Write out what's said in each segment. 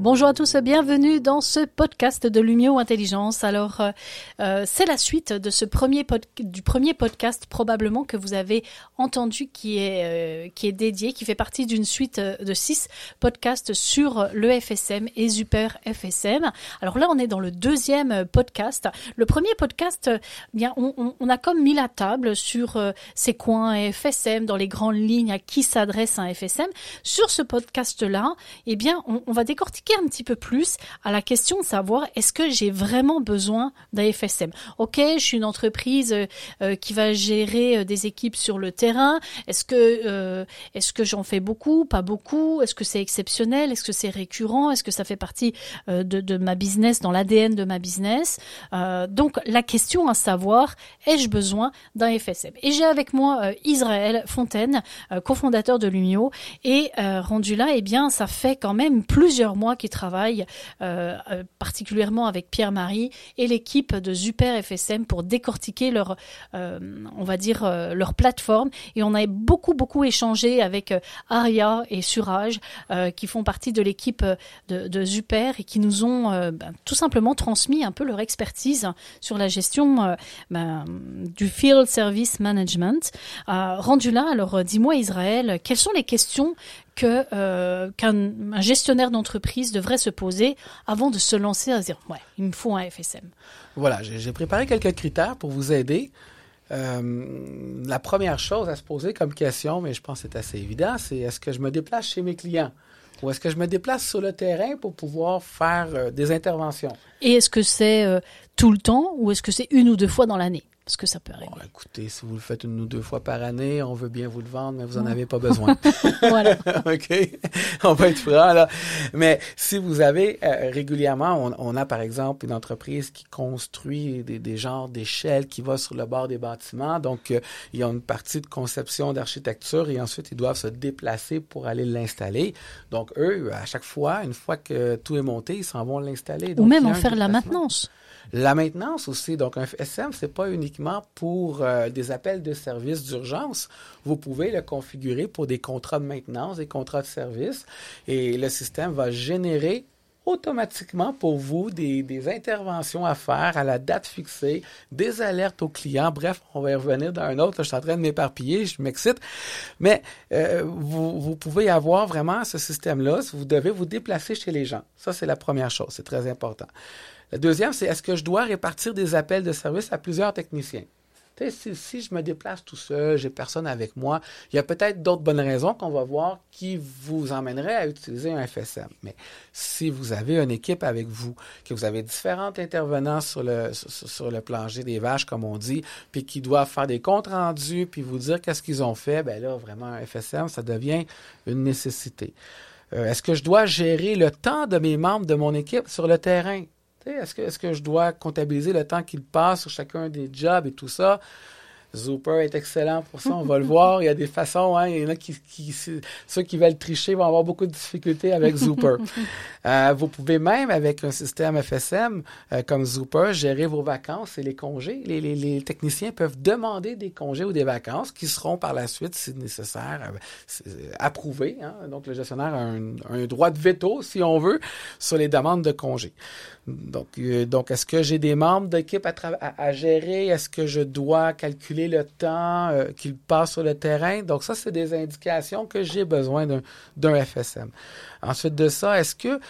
Bonjour à tous, bienvenue dans ce podcast de Lumio Intelligence. Alors, euh, euh, c'est la suite de ce premier du premier podcast probablement que vous avez entendu qui est euh, dédié, qui fait partie d'une suite de six podcasts sur le FSM et Super FSM. Alors là, on est dans le deuxième podcast. Le premier podcast, bien, on, a comme mis la table sur ces coins FSM dans les grandes lignes à qui s'adresse un FSM. Sur ce podcast-là, eh bien, on va décortiquer un petit peu plus à la question de savoir est-ce que j'ai vraiment besoin d'un FSM Ok, je suis une entreprise euh, euh, qui va gérer euh, des équipes sur le terrain. Est-ce que est-ce que j'en fais beaucoup, pas beaucoup. Est-ce que c'est exceptionnel? Est-ce que c'est récurrent? Est-ce que ça fait partie de, de ma business dans l'ADN de ma business? Donc la question à savoir ai-je besoin d'un FSM Et j'ai avec moi Israël Fontaine, cofondateur de Lumio, et rendu là, eh bien, ça fait quand même plusieurs mois qui travaille euh, euh, particulièrement avec Pierre-Marie et l'équipe de Super FSM pour décortiquer leur, euh, on va dire, leur plateforme. Et on a beaucoup, beaucoup échangé avec Aria et Surage, qui font partie de l'équipe de, de, Super et qui nous ont ben, tout simplement transmis un peu leur expertise sur la gestion ben, du Field Service Management. rendu là, alors dis-moi Israël, quelles sont les questions que euh, qu'un gestionnaire d'entreprise devrait se poser avant de se lancer à dire ouais, il me faut un FSM. Voilà, j'ai préparé quelques critères pour vous aider. Euh, la première chose à se poser comme question, mais je pense que c'est assez évident, c'est est-ce que je me déplace chez mes clients ou est-ce que je me déplace sur le terrain pour pouvoir faire euh, des interventions? Et est-ce que c'est tout le temps ou est-ce que c'est une ou deux fois dans l'année? Parce que ça peut arriver. écoutez, si vous le faites une ou deux fois par année, on veut bien vous le vendre, mais vous n'en avez pas besoin. voilà. OK? On va être franc, là. Mais si vous avez euh, régulièrement, on, a par exemple une entreprise qui construit des, des genres d'échelles qui va sur le bord des bâtiments. Donc, euh, il y a une partie de conception d'architecture et ensuite, ils doivent se déplacer pour aller l'installer. Donc, eux, à chaque fois, une fois que tout est monté, ils s'en vont l'installer. Ou même en faire la maintenance. La maintenance aussi, donc un FSM, c'est pas uniquement pour euh, des appels de services d'urgence. Vous pouvez le configurer pour des contrats de maintenance, des contrats de service, et le système va générer automatiquement pour vous des, interventions à faire à la date fixée, des alertes aux clients. Bref, on va y revenir dans un autre. je suis en train de m'éparpiller, je m'excite. Mais euh, vous, vous, pouvez avoir vraiment ce système-là. Vous devez vous déplacer chez les gens. Ça, c'est la première chose. C'est très important. La deuxième, c'est est-ce que je dois répartir des appels de service à plusieurs techniciens? Si, je me déplace tout seul, j'ai personne avec moi, il y a peut-être d'autres bonnes raisons qu'on va voir qui vous emmèneraient à utiliser un FSM. Mais si vous avez une équipe avec vous, que vous avez différents intervenants sur le, sur, le plancher des vaches, comme on dit, puis qui doivent faire des comptes rendus, puis vous dire qu'est-ce qu'ils ont fait, ben là, vraiment, un FSM, ça devient une nécessité. Euh, est-ce que je dois gérer le temps de mes membres de mon équipe sur le terrain? Est-ce que, que je dois comptabiliser le temps qu'il passe sur chacun des jobs et tout ça? Zooper est excellent pour ça, on va le voir. Il y a des façons, hein, il y en a qui, qui, ceux qui veulent tricher vont avoir beaucoup de difficultés avec Zooper. euh, vous pouvez même, avec un système FSM euh, comme Zooper, gérer vos vacances et les congés. Les, les, les, techniciens peuvent demander des congés ou des vacances qui seront par la suite, si nécessaire, euh, approuvés. Hein. Donc, le gestionnaire a un, un, droit de veto, si on veut, sur les demandes de congés. Donc, euh, donc est-ce que j'ai des membres d'équipe à, à, gérer? Est-ce que je dois calculer le temps euh, qu'il passe sur le terrain? Donc, ça, c'est des indications que j'ai besoin d'un FSM. Ensuite de ça, est-ce que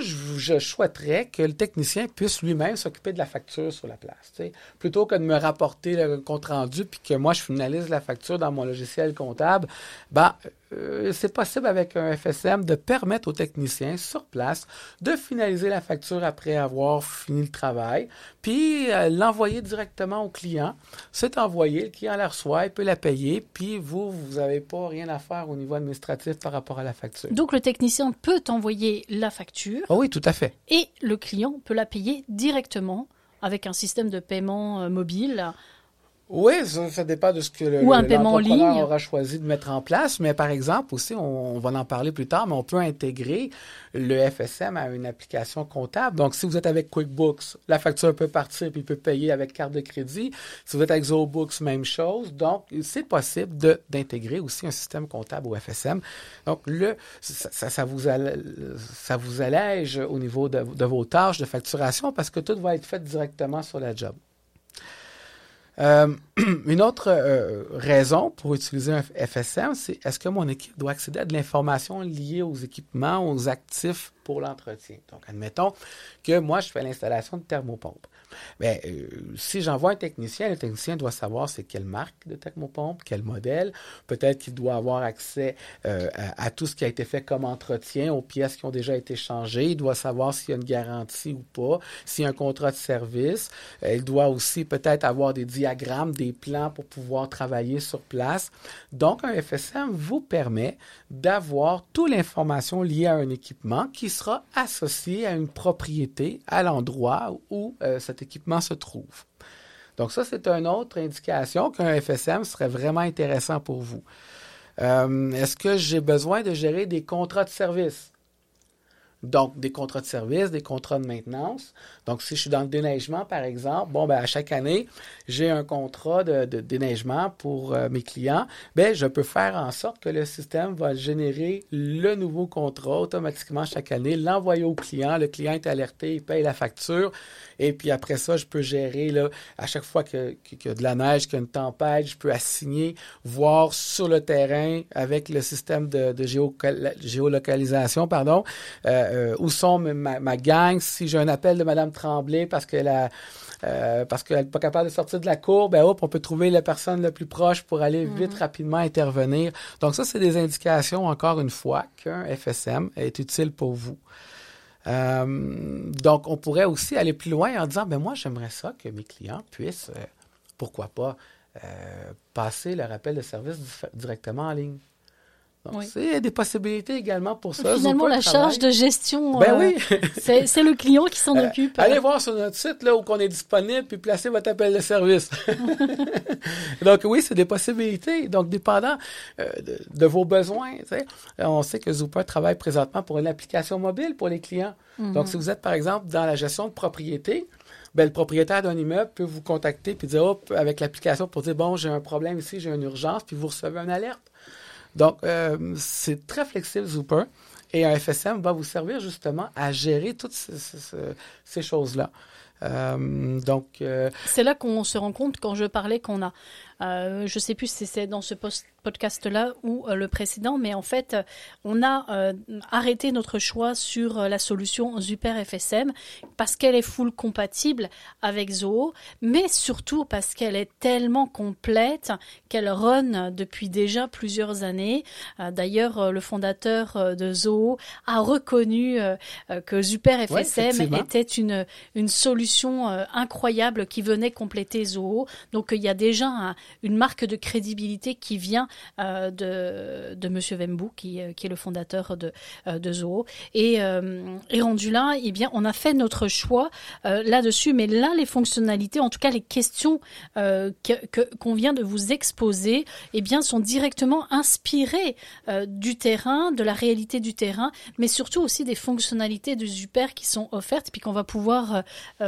je, souhaiterais que le technicien puisse lui-même s'occuper de la facture sur la place, plutôt que de me rapporter le compte rendu puis que moi je finalise la facture dans mon logiciel comptable, ben euh, c'est possible avec un FSM de permettre aux techniciens sur place de finaliser la facture après avoir fini le travail, puis euh, l'envoyer directement au client. C'est envoyé, le client la reçoit, il peut la payer, puis vous, vous n'avez pas rien à faire au niveau administratif par rapport à la facture. Donc le technicien peut envoyer la facture. Oh oui, tout à fait. Et le client peut la payer directement avec un système de paiement euh, mobile Oui, ça, ça, dépend de ce que le, Ou un paiement en ligne. aura choisi de mettre en place. Mais par exemple, aussi, on, on, va en parler plus tard, mais on peut intégrer le FSM à une application comptable. Donc, si vous êtes avec QuickBooks, la facture peut partir puis peut payer avec carte de crédit. Si vous êtes avec ZooBooks, même chose. Donc, c'est possible d'intégrer aussi un système comptable au FSM. Donc, le, ça, ça, ça vous, allège, ça vous allège au niveau de, de vos tâches de facturation parce que tout va être fait directement sur la job. Euh, une autre euh, raison pour utiliser un FSM, c'est est-ce que mon équipe doit accéder à de l'information liée aux équipements, aux actifs pour l'entretien? Donc, admettons que moi, je fais l'installation de thermopompe. Bien, euh, si j'envoie un technicien, le technicien doit savoir c'est quelle marque de thermopompe, quel modèle. Peut-être qu'il doit avoir accès euh, à, à, tout ce qui a été fait comme entretien, aux pièces qui ont déjà été changées. Il doit savoir s'il y a une garantie ou pas, s'il y a un contrat de service. Il doit aussi peut-être avoir des diagrammes, des plans pour pouvoir travailler sur place. Donc, un FSM vous permet d'avoir toute l'information liée à un équipement qui sera associé à une propriété, à l'endroit où euh, cet équipement se trouve. Donc ça, c'est une autre indication qu'un FSM serait vraiment intéressant pour vous. Euh, Est-ce que j'ai besoin de gérer des contrats de service? Donc, des contrats de service, des contrats de maintenance. Donc, si je suis dans le déneigement, par exemple, bon, ben, à chaque année, j'ai un contrat de, déneigement pour euh, mes clients. Ben, je peux faire en sorte que le système va générer le nouveau contrat automatiquement chaque année, l'envoyer au client. Le client est alerté, il paye la facture. Et puis après ça, je peux gérer, là, à chaque fois qu'il que, a de la neige, qu'il y a une tempête, je peux assigner, voir sur le terrain avec le système de, de géo, géolocalisation, pardon, euh, euh, où sont ma, ma gang, si j'ai un appel de Madame Tremblay parce euh, parce qu'elle n'est pas capable de sortir de la cour, ben hop, on peut trouver la personne la plus proche pour aller vite, mm -hmm. rapidement intervenir. Donc ça, c'est des indications, encore une fois, qu'un FSM est utile pour vous. Euh, donc, on pourrait aussi aller plus loin en disant, ben moi, j'aimerais ça que mes clients puissent, euh, pourquoi pas, passer leur appel de service directement en ligne. Oui. c'est des possibilités également pour ça. Finalement, la charge de gestion, ben oui. c'est le client qui s'en occupe. Allez voir sur notre site là où on est disponible puis placez votre appel de service. Donc oui, c'est des possibilités. Donc dépendant euh, de, de, vos besoins, on sait que Zooper travaille présentement pour une application mobile pour les clients. Mm -hmm. Donc si vous êtes par exemple dans la gestion de propriété, ben, le propriétaire d'un immeuble peut vous contacter puis dire hop avec l'application pour dire bon j'ai un problème ici, j'ai une urgence puis vous recevez une alerte. Donc, euh, c'est très flexible, Zooper. Et un FSM va vous servir justement à gérer toutes ces, choses-là. Euh, donc, euh... c'est là qu'on se rend compte quand je parlais qu'on a, euh, je sais plus si c'est dans ce post podcast-là ou euh, le précédent, mais en fait, on a arrêté notre choix sur la solution Super FSM parce qu'elle est full compatible avec Zoho, mais surtout parce qu'elle est tellement complète qu'elle run depuis déjà plusieurs années. D'ailleurs, le fondateur de Zoho a reconnu que Super FSM ouais, était une, une solution incroyable qui venait compléter Zoho. Donc, il y a déjà un, une marque de crédibilité qui vient euh, de, de Monsieur Wembu, qui, euh, qui est le fondateur de, euh, de Zoho. Et, et rendu là, eh bien, on a fait notre choix là-dessus. Mais là, les fonctionnalités, en tout cas les questions qu'on que, qu'on vient de vous exposer, eh bien, sont directement inspirées du terrain, de la réalité du terrain, mais surtout aussi des fonctionnalités de Super qui sont offertes, puis qu'on va pouvoir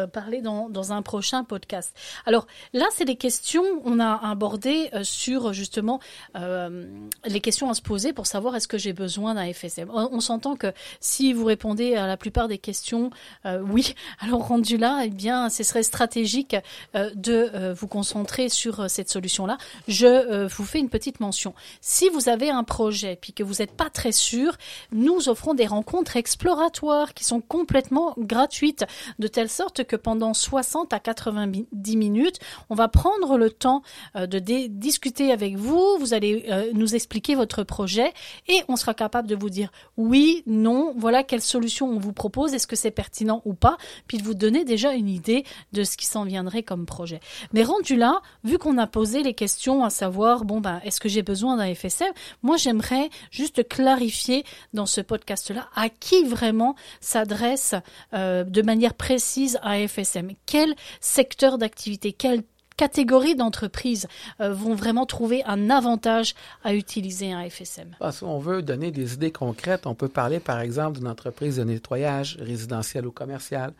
parler dans, dans un prochain podcast. Alors là, c'est des questions, on a abordé sur justement euh, les questions à se poser pour savoir est-ce que j'ai besoin d'un FSM. On, on s'entend que si vous répondez à la plupart des questions euh, oui, alors rendu là, eh bien, ce serait stratégique euh, de euh, vous concentrer sur euh, cette solution-là. Je euh, vous fais une petite mention. Si vous avez un projet puis que vous n'êtes pas très sûr, nous offrons des rencontres exploratoires qui sont complètement gratuites, de telle sorte que pendant 60 à 90 minutes, on va prendre le temps de discuter avec vous. Vous allez euh, nous expliquer votre projet et on sera capable de vous dire oui, non, voilà quelle solution on vous propose, est-ce que c'est pertinent ou pas, puis de vous donner déjà une idée de ce qui s'en viendrait comme projet. Mais rendu là, vu qu'on a posé les questions à savoir, bon, ben, est-ce que j'ai besoin d'un FSM Moi, j'aimerais juste clarifier dans ce podcast-là à qui vraiment s'adresse euh, de manière précise un FSM. Quel secteur d'activité, quel catégorie d'entreprises vont vraiment trouver un avantage à utiliser un FSM Parce qu'on veut donner des idées concrètes. On peut parler, par exemple, d'une entreprise de nettoyage résidentiel ou commercial.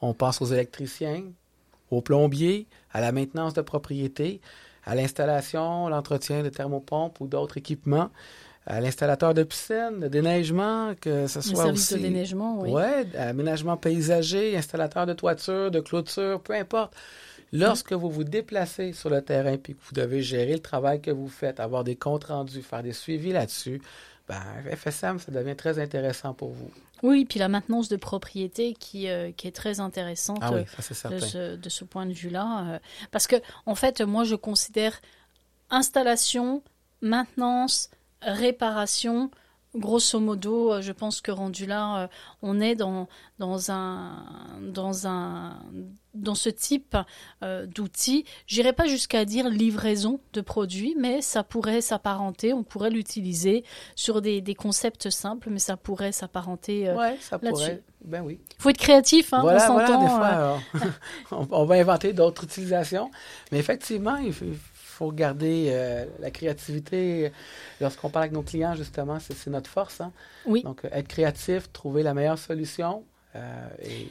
On pense aux électriciens, aux plombiers, à la maintenance de propriété, à l'installation, l'entretien de thermopompes ou d'autres équipements, l'installateur de piscine, de déneigement, que ce soit Le aussi... de déneigement, oui. Ouais, aménagement paysager, installateur de toiture, de clôture, peu importe. Lorsque vous vous déplacez sur le terrain puis que vous devez gérer le travail que vous faites, avoir des comptes rendus, faire des suivis là-dessus, ben, FSM, ça devient très intéressant pour vous. Oui, puis la maintenance de propriété qui, euh, qui est très intéressante ah oui, ça, de, ce, de, ce, point de vue-là. Euh, parce que, en fait, moi, je considère installation, maintenance, réparation, grosso modo, euh, je pense que rendu là, euh, on est dans, dans, un, dans, un, dans ce type euh, d'outils. J'irai pas jusqu'à dire livraison de produits, mais ça pourrait s'apparenter, on pourrait l'utiliser sur des, des, concepts simples, mais ça pourrait s'apparenter ouais, ça pourrait. Ben oui. Il faut être créatif, hein, voilà, on voilà, des fois, on, on, va inventer d'autres utilisations. Mais effectivement, il faut, faut garder euh, la créativité. Lorsqu'on parle avec nos clients, justement, c'est notre force. Hein? Oui. Donc, être créatif, trouver la meilleure solution. Euh, et...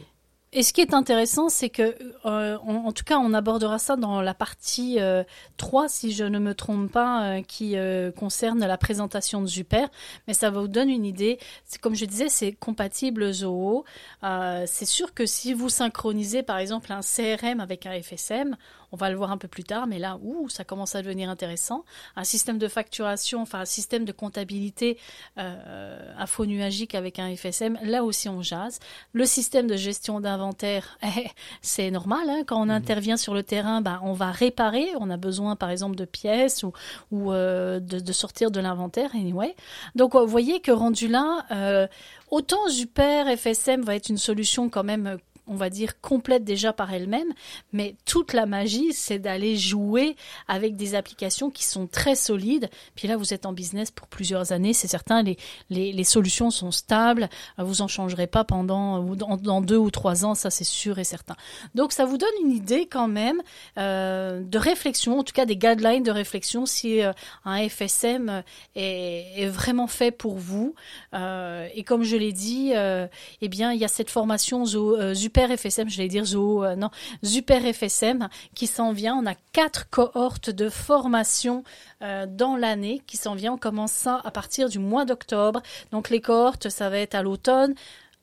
Et ce qui est intéressant, c'est que, euh, en, tout cas, on abordera ça dans la partie euh, 3, si je ne me trompe pas, euh, qui concerne la présentation de Super. Mais ça vous donne une idée. C'est comme je disais, c'est compatible Zoho. c'est sûr que si vous synchronisez, par exemple, un CRM avec un FSM, on va le voir un peu plus tard, mais là, ouh, ça commence à devenir intéressant. Un système de facturation, enfin un système de comptabilité euh, infonuagique avec un FSM, là aussi on jase. Le système de gestion d'inventaire, c'est normal. Hein, quand on mmh. intervient sur le terrain, bah, on va réparer. On a besoin, par exemple, de pièces ou, ou euh, de, de, sortir de l'inventaire. Anyway. Donc, vous voyez que rendu là, euh, autant Super FSM va être une solution quand même on va dire, complète déjà par elle-même, mais toute la magie, c'est d'aller jouer avec des applications qui sont très solides. Puis là, vous êtes en business pour plusieurs années, c'est certain, les, les, les, solutions sont stables, vous en changerez pas pendant dans, dans deux ou trois ans, ça c'est sûr et certain. Donc ça vous donne une idée quand même euh, de réflexion, en tout cas des guidelines de réflexion si euh, un FSM est, est, vraiment fait pour vous. Euh, et comme je l'ai dit, euh, eh bien il y a cette formation euh, Super FSM, je vais dire Zoo, euh, non, Super FSM qui s'en vient. On a quatre cohortes de formation euh, dans l'année qui s'en vient. On commence ça à partir du mois d'octobre. Donc les cohortes, ça va être à l'automne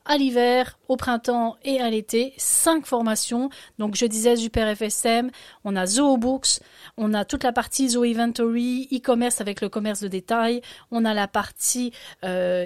à l'hiver, au printemps et à l'été, cinq formations. Donc je disais Super FSM, on a Zoho Books, on a toute la partie Zoho Inventory, e-commerce avec le commerce de détail, on a la partie euh,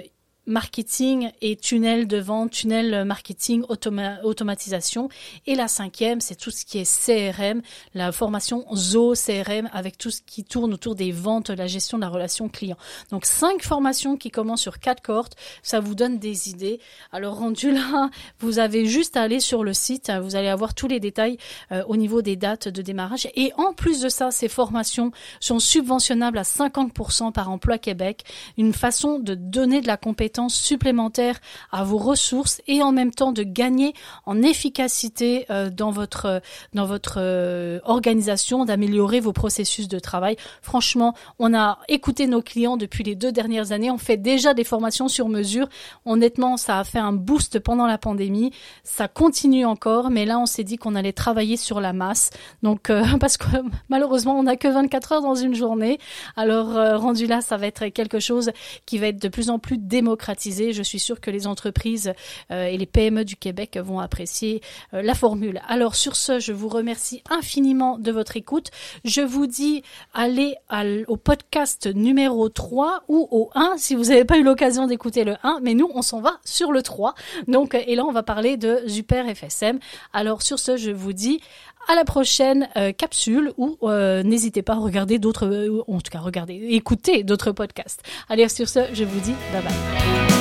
marketing et tunnel de vente, tunnel marketing, automatisation. Et la cinquième, c'est tout ce qui est CRM, la formation Zo CRM avec tout ce qui tourne autour des ventes, la gestion de la relation client. Donc cinq formations qui commencent sur quatre cohortes, ça vous donne des idées. Alors rendu là, vous avez juste à aller sur le site, vous allez avoir tous les détails euh, au niveau des dates de démarrage. Et en plus de ça, ces formations sont subventionnables à 50% par emploi Québec, une façon de donner de la compétence supplémentaires à vos ressources et en même temps de gagner en efficacité euh, dans votre dans votre euh, organisation, d'améliorer vos processus de travail. Franchement, on a écouté nos clients depuis les deux dernières années. On fait déjà des formations sur mesure. Honnêtement, ça a fait un boost pendant la pandémie. Ça continue encore, mais là, on s'est dit qu'on allait travailler sur la masse. Donc, euh, parce que malheureusement, on n'a que 24 heures dans une journée. Alors, rendu là, ça va être quelque chose qui va être de plus en plus démocratique je suis sûre que les entreprises euh, et les PME du Québec vont apprécier euh, la formule. Alors sur ce, je vous remercie infiniment de votre écoute. Je vous dis allez au podcast numéro 3 ou au 1 si vous n'avez pas eu l'occasion d'écouter le 1, mais nous on s'en va sur le 3. Donc et là on va parler de Super FSM. Alors sur ce, je vous dis à la prochaine euh, capsule ou n'hésitez pas à regarder d'autres, en tout cas regarder, écouter d'autres podcasts. Allez sur ce, je vous dis bye bye.